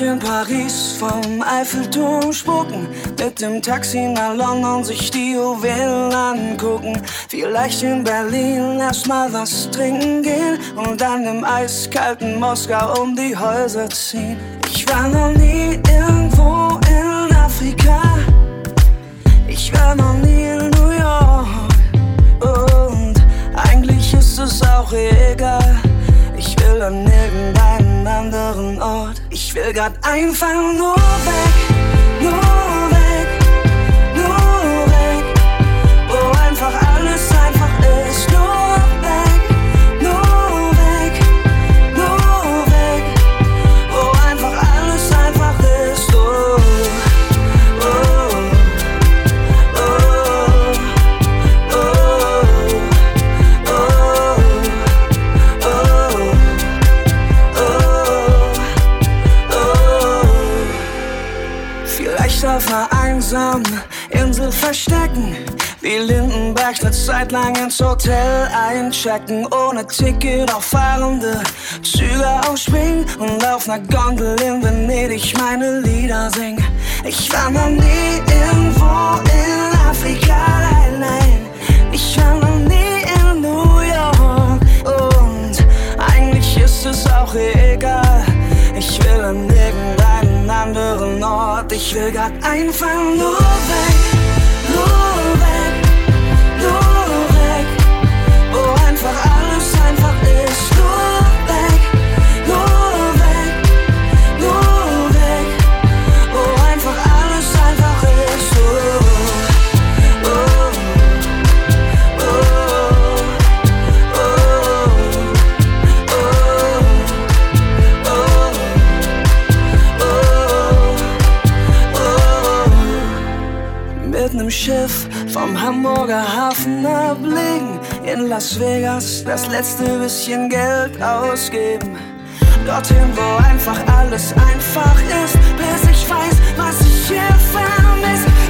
In Paris vom Eiffelturm spucken, mit dem Taxi nach London sich die Juwelen angucken. Vielleicht in Berlin erstmal was trinken gehen und dann im eiskalten Moskau um die Häuser ziehen. Ich war noch nie irgendwo in Afrika, ich war noch nie in New York und eigentlich ist es auch egal. Ich will an irgendeinen anderen Ort. Ich will grad einfach nur weg, nur weg, lang ins Hotel einchecken. Ohne Ticket auf fahrende Züge ausspringen. Und auf einer Gondel in Venedig meine Lieder sing. Ich war noch nie irgendwo in Afrika, nein, nein. Ich war noch nie in New York. Und eigentlich ist es auch egal. Ich will an irgendeinen anderen Ort. Ich will grad einfach nur weg, nur weg, Schiff vom Hamburger Hafen ablegen, in Las Vegas das letzte bisschen Geld ausgeben. Dorthin, wo einfach alles einfach ist, bis ich weiß, was ich hier vermisse.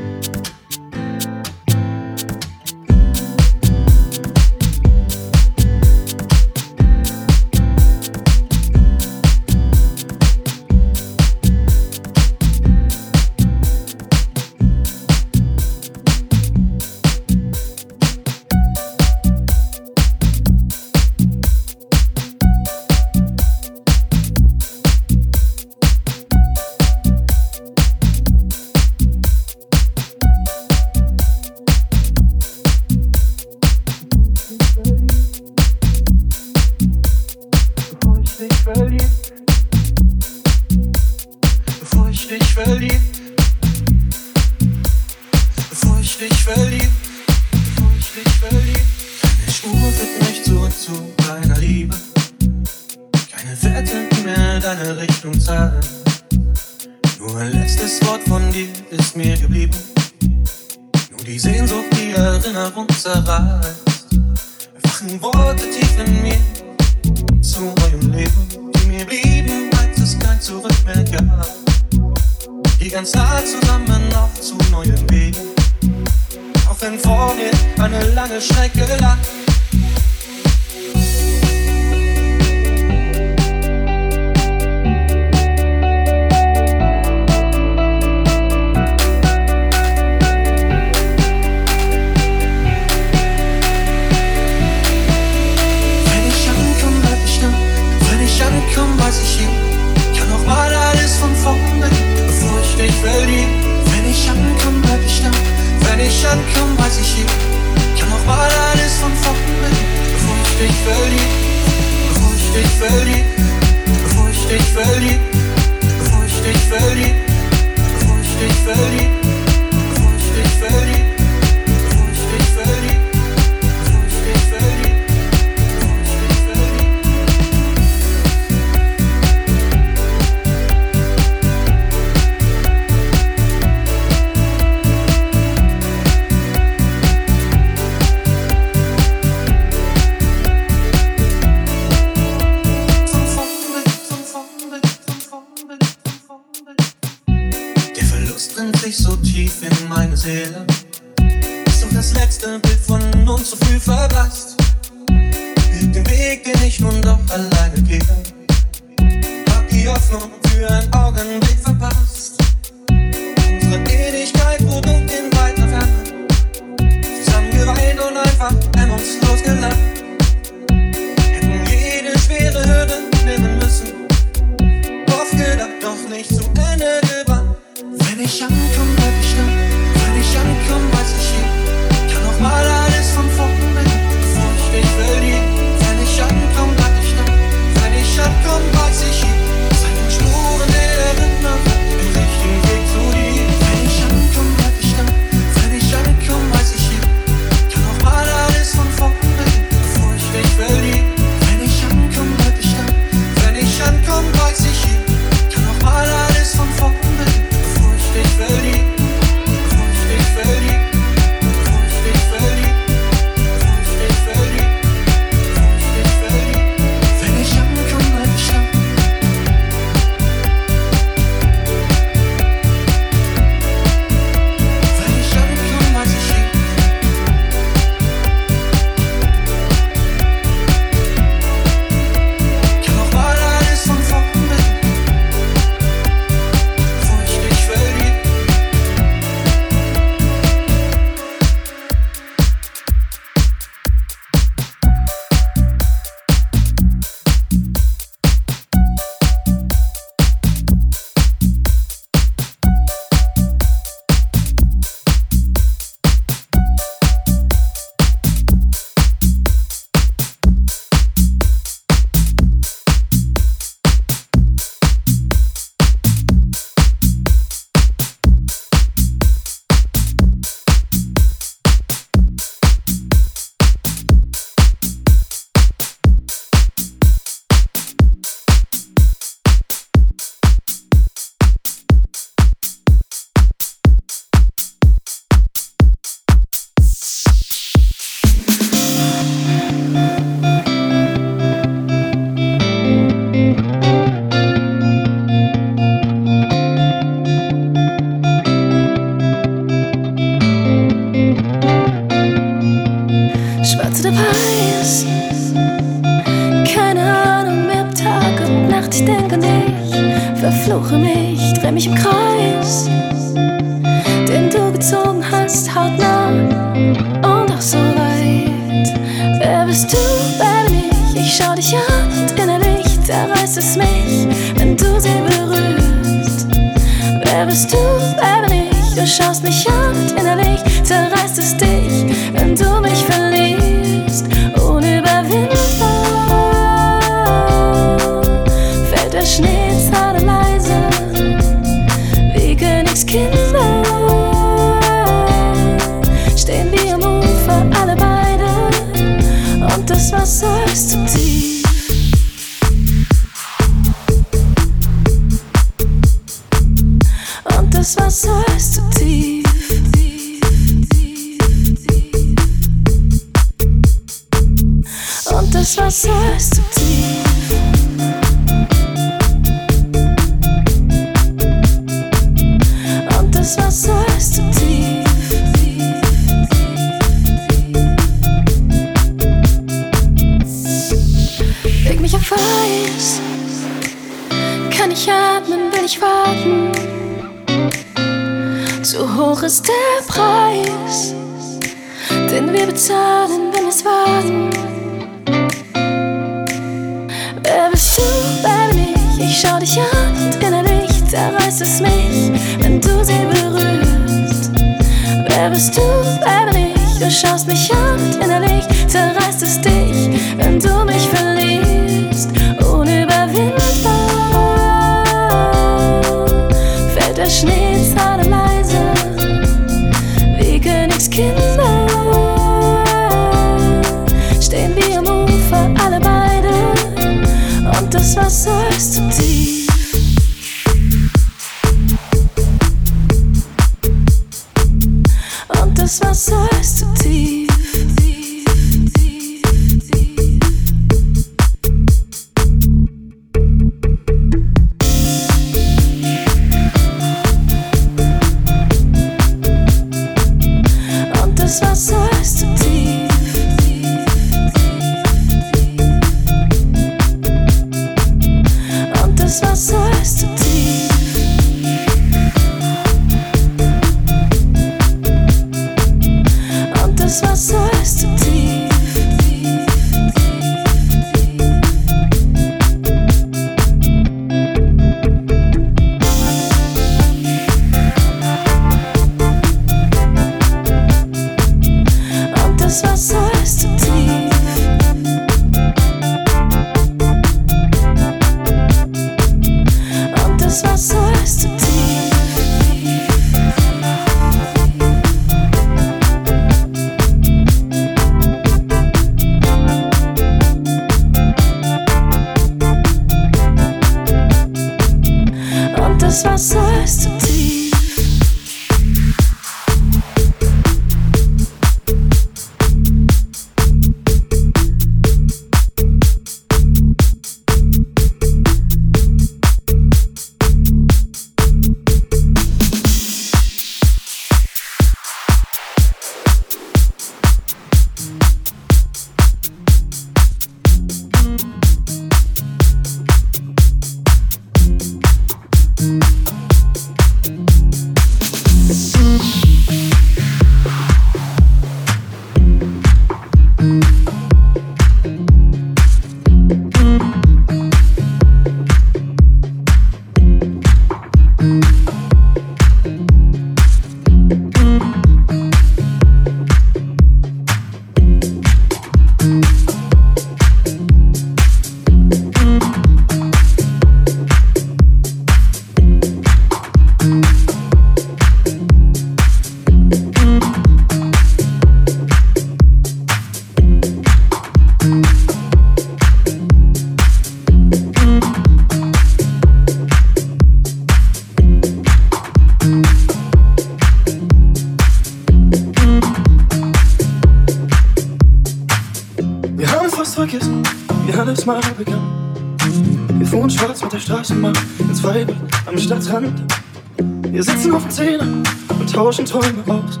Tauschen Träume aus.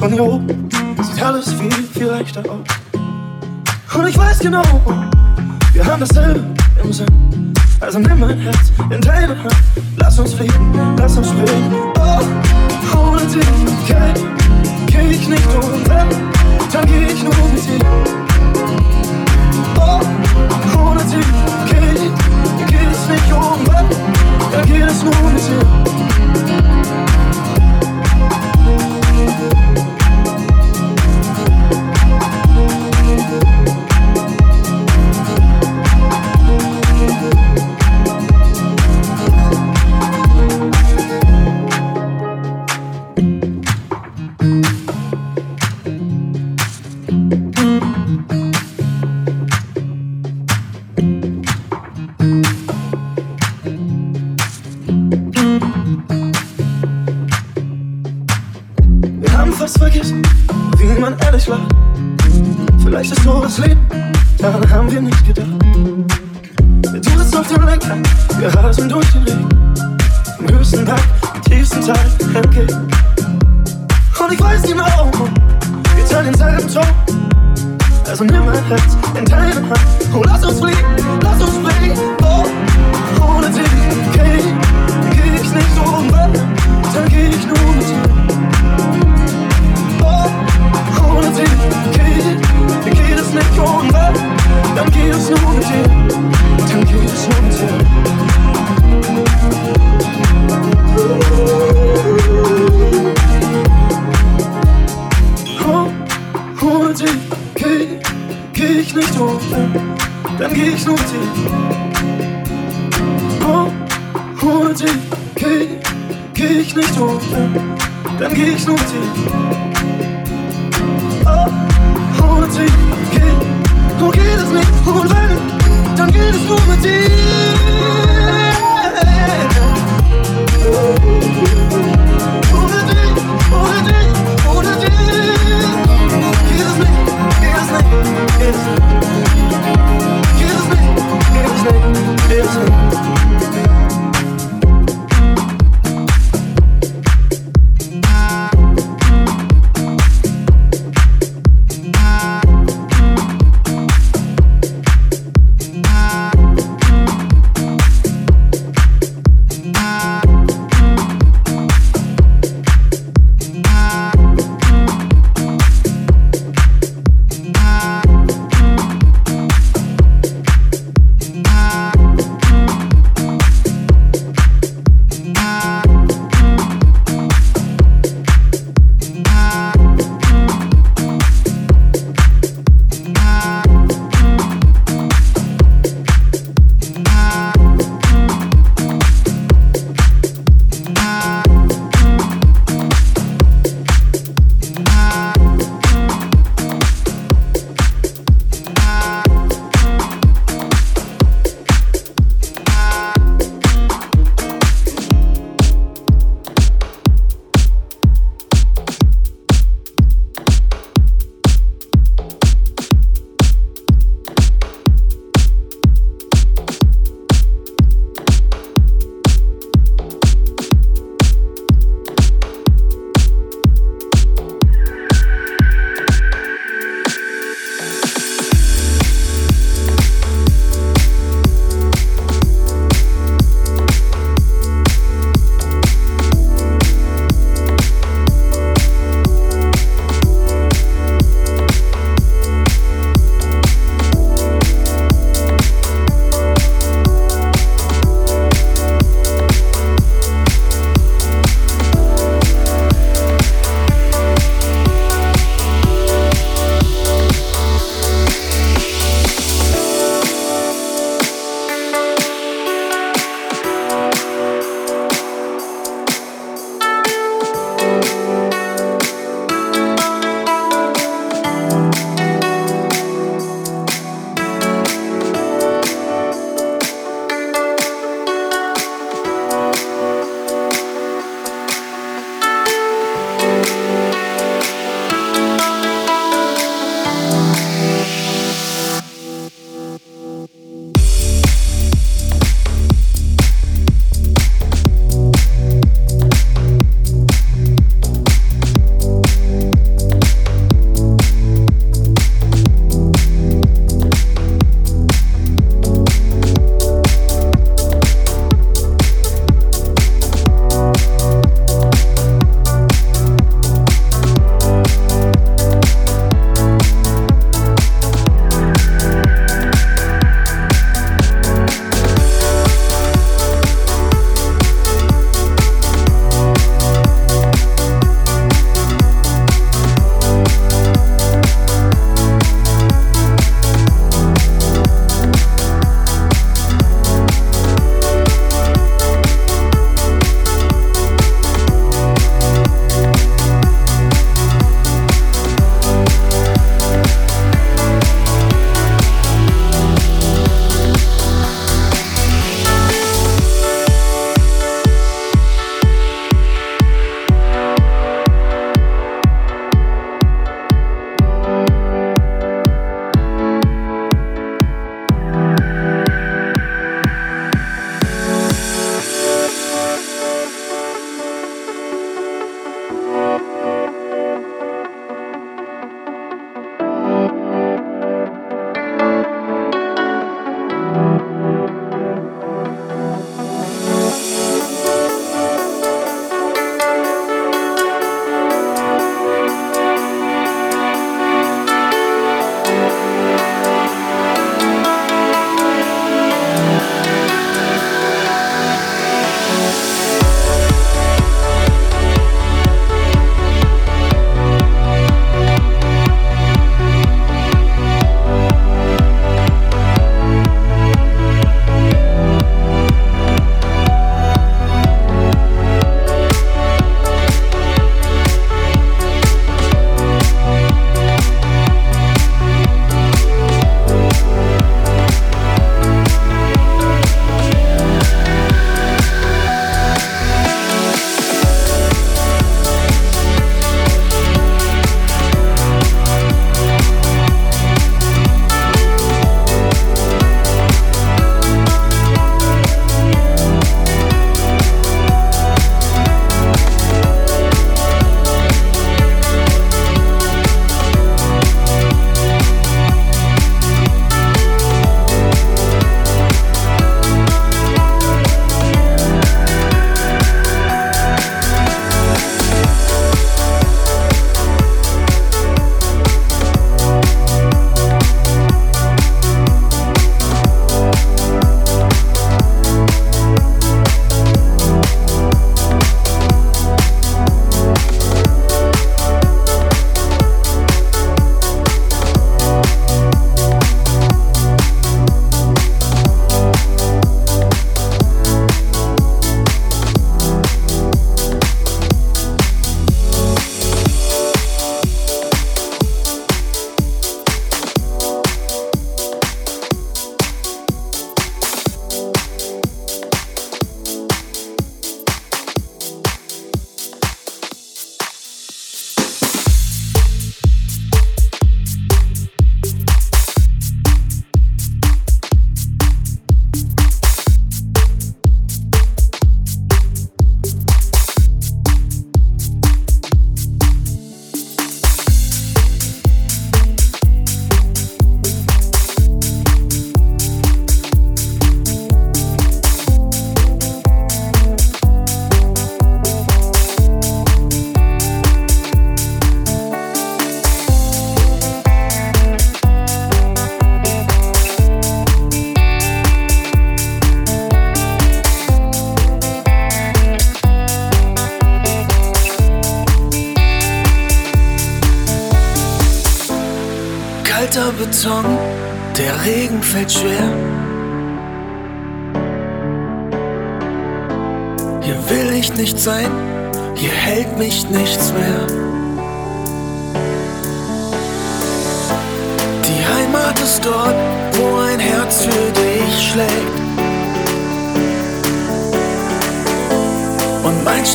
Von hier oben sieht alles viel, viel leichter aus. Und ich weiß genau, wir haben dasselbe im Sinn. Also nimm mein Herz in deine Hand, lass uns fliegen, lass uns springen. Oh, ohne dich geh, geh ich nicht um, dann geh ich nur mit dir. Oh, ohne dich geh, geht es nicht um, dann geht es nur mit dir.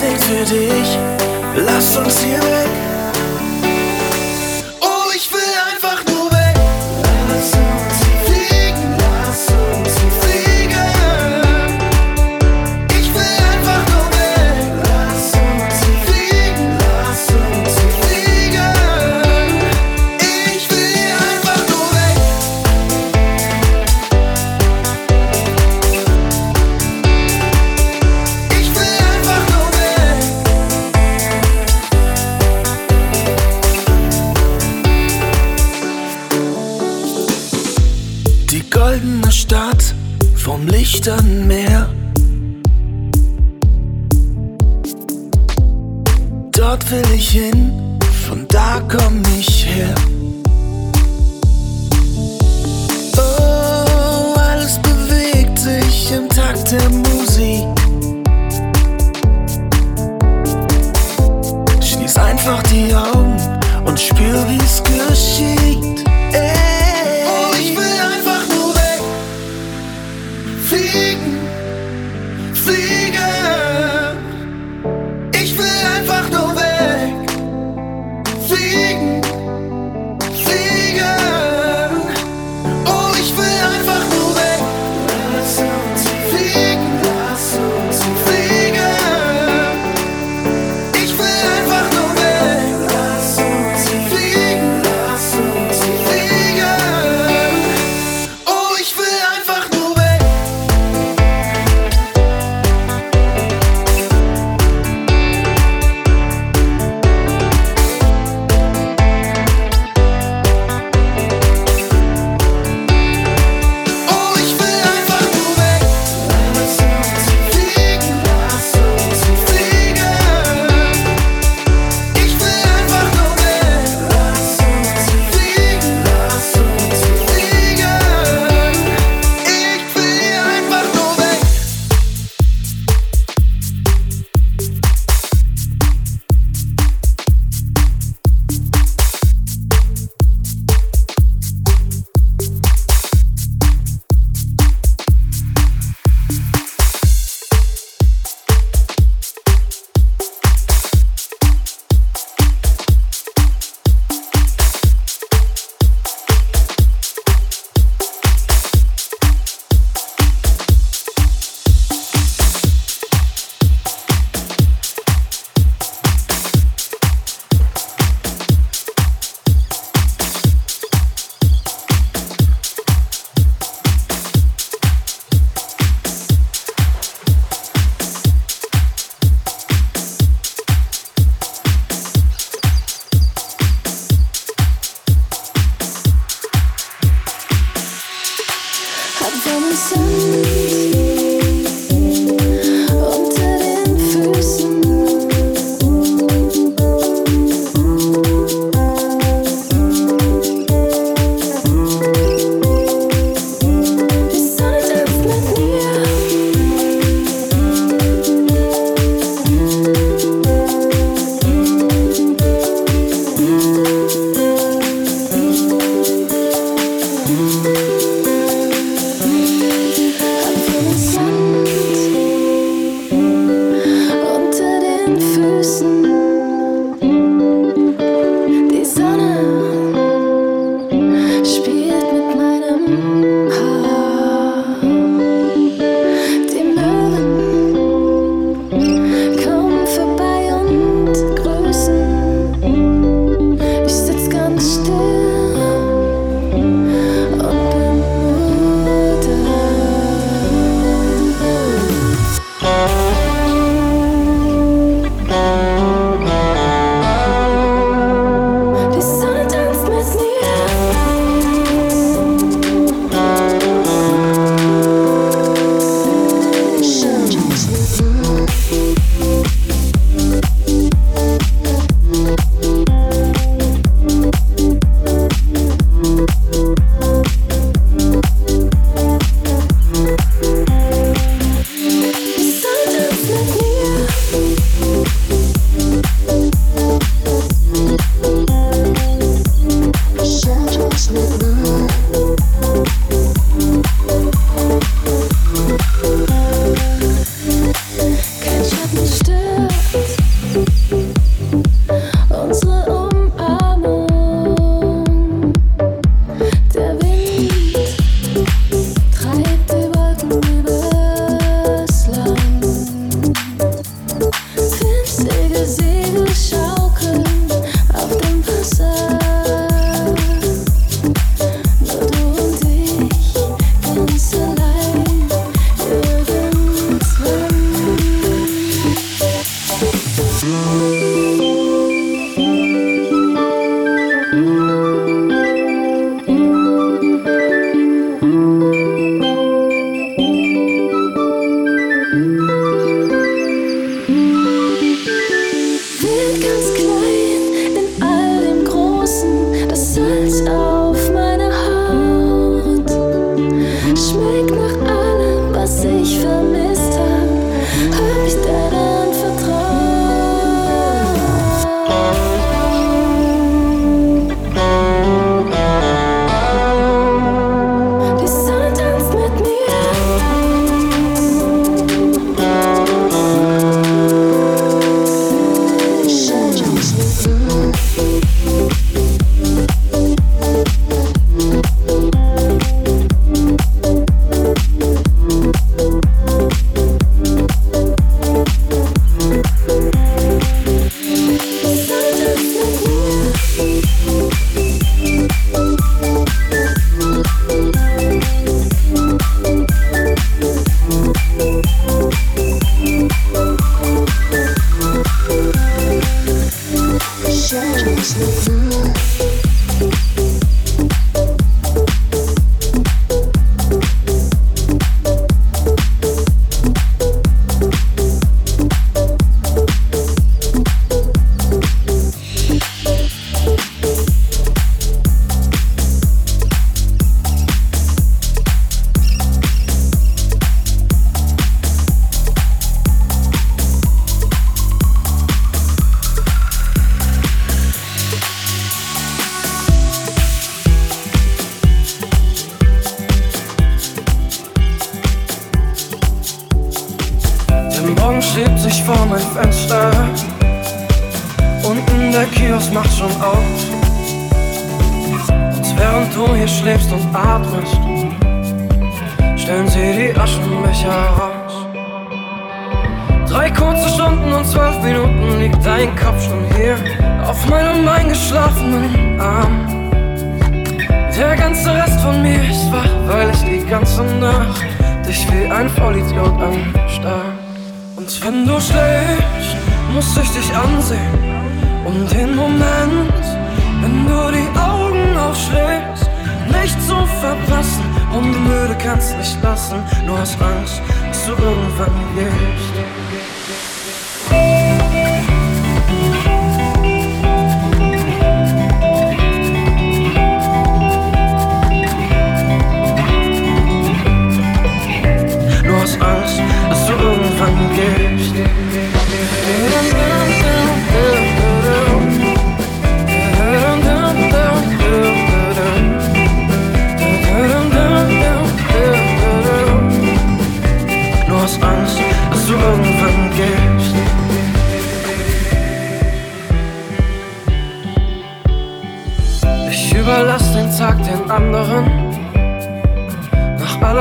Schlägt für dich, lass uns hier weg.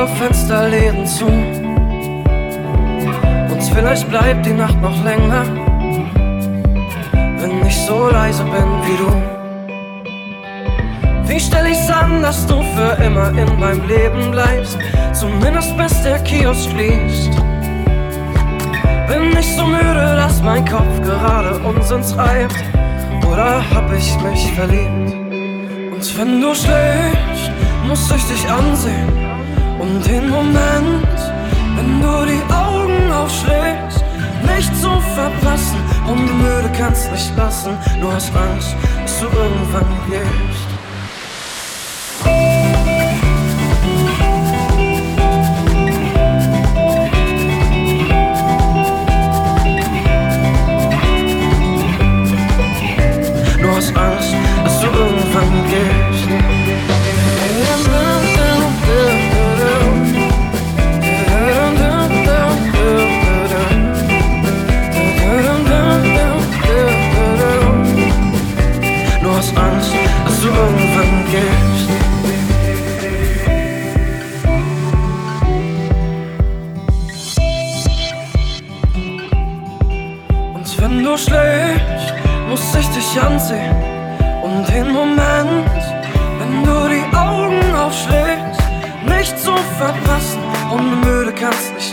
alle Fensterläden zu. Und vielleicht bleibt die Nacht noch länger, wenn ich so leise bin wie du. Wie stell ich's an, dass du für immer in meinem Leben bleibst? Zumindest bis der Kiosk schließt. Bin ich so müde, dass mein Kopf gerade Unsinn treibt? Oder hab ich mich verliebt? Und wenn du schläfst, muss ich dich ansehen um den Moment, wenn du die Augen aufschlägst, nicht zu verpassen. Und die Müde kannst nicht lassen, du hast Angst, dass du irgendwann gehst. Du hast Angst, dass du irgendwann gehst. Ansehen. Und den Moment, wenn du die Augen aufschlägst, nicht zu verpassen. Und müde kannst nicht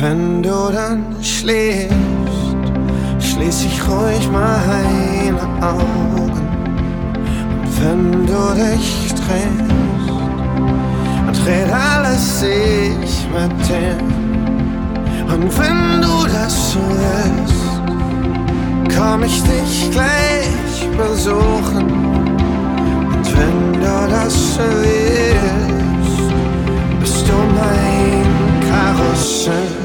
Wenn du dann schläfst, schließ ich ruhig meine Augen. Und wenn du dich drehst, dreht alles sich mit dir. Und wenn du das willst, komm ich dich gleich besuchen. Und wenn du das willst, bist du mein Karussell.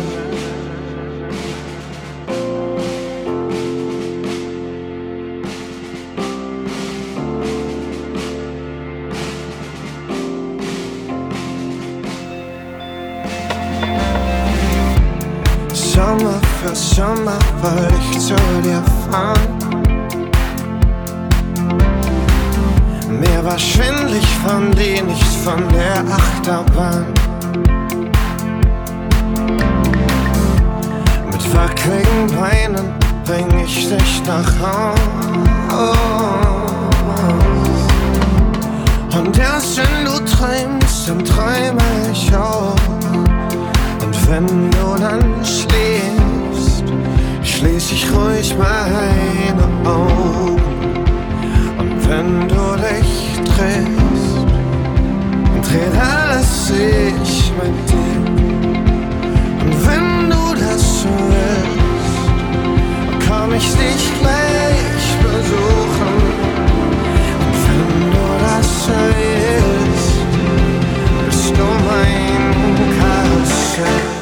Sommer für Sommer wollte ich zu dir fahren. Mir war schwindlig von dir, nicht von der Achterbahn. Mit wackeligen Beinen bring ich dich nach Hause. Und erst wenn du träumst, dann träume ich auch. Und wenn du dann schläfst, schließ ich ruhig meine Augen. Und wenn du dich drehst, dann dreht alles sich mit dir. Und wenn du das willst, komm ich dich gleich besuchen. Und wenn du das willst, bist du mein Karussell.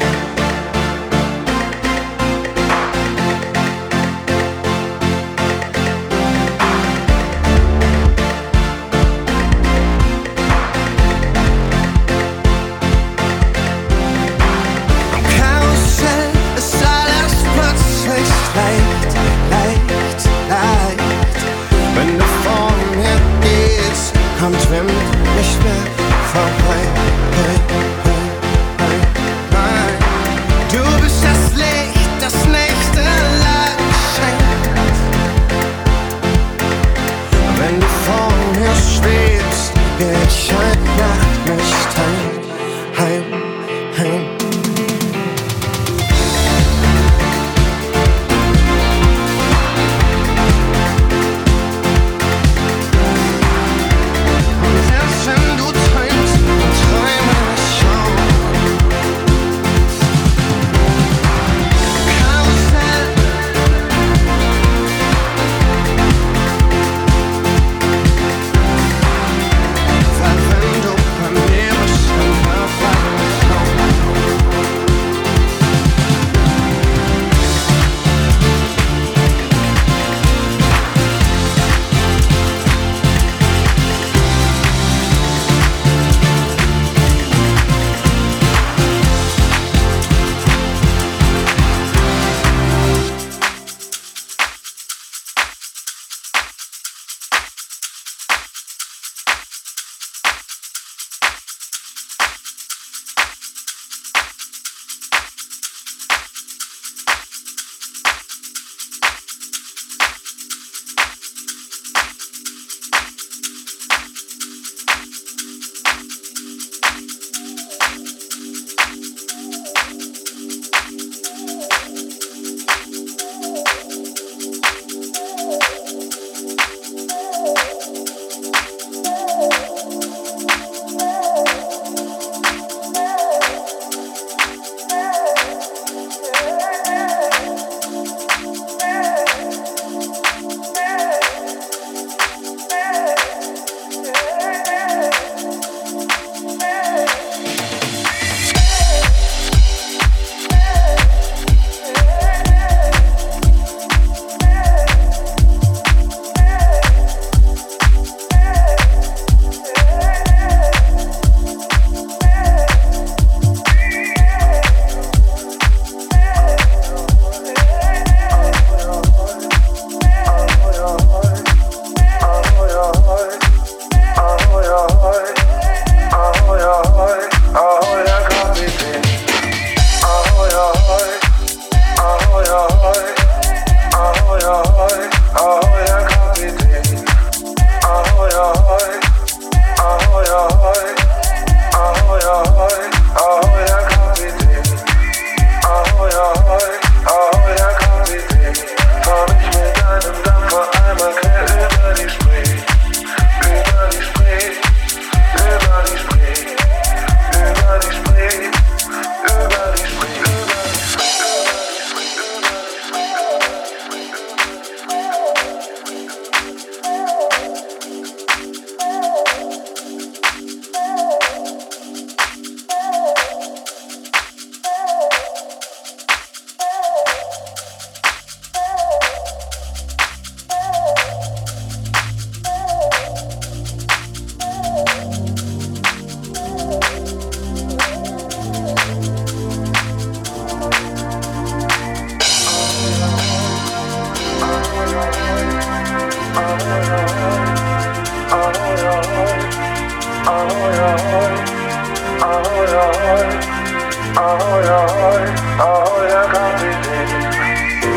Ahoi, ahoi, Herr Kapitän.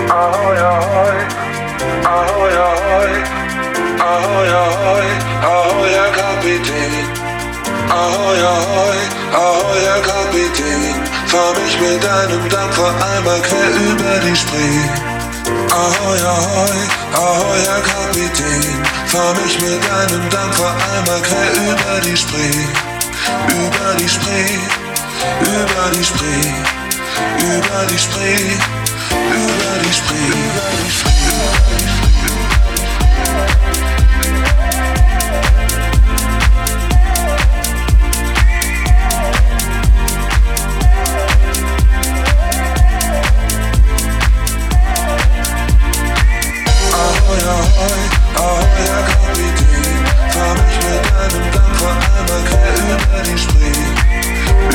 Ahoi, ahoi, ahoi, ahoi, ahoi, ahoi, ahoi, Herr Kapitän. Ahoi, ahoi, ahoi, Herr Kapitän. Fahr mich mit deinem Dampfer einmal quer über die Spree. Ahoi, ahoi, ahoi, Herr Kapitän. Fahr mich mit deinem Dampfer einmal quer über die Spree. Über die Spree über die Spree, über die Spree, über die Spree, über die Spree. Ahoi, ahoi, ahoi, Herr Kapitän, fahr mich mit deinem Dampfer einmal quer über die Spree.